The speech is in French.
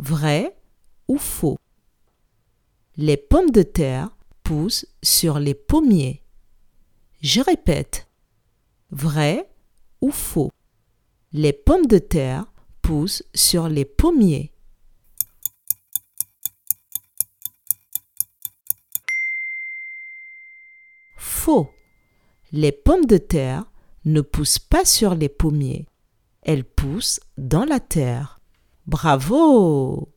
Vrai ou faux Les pommes de terre poussent sur les pommiers. Je répète. Vrai ou faux Les pommes de terre poussent sur les pommiers. Faux. Les pommes de terre ne poussent pas sur les pommiers. Elles poussent dans la terre. Bravo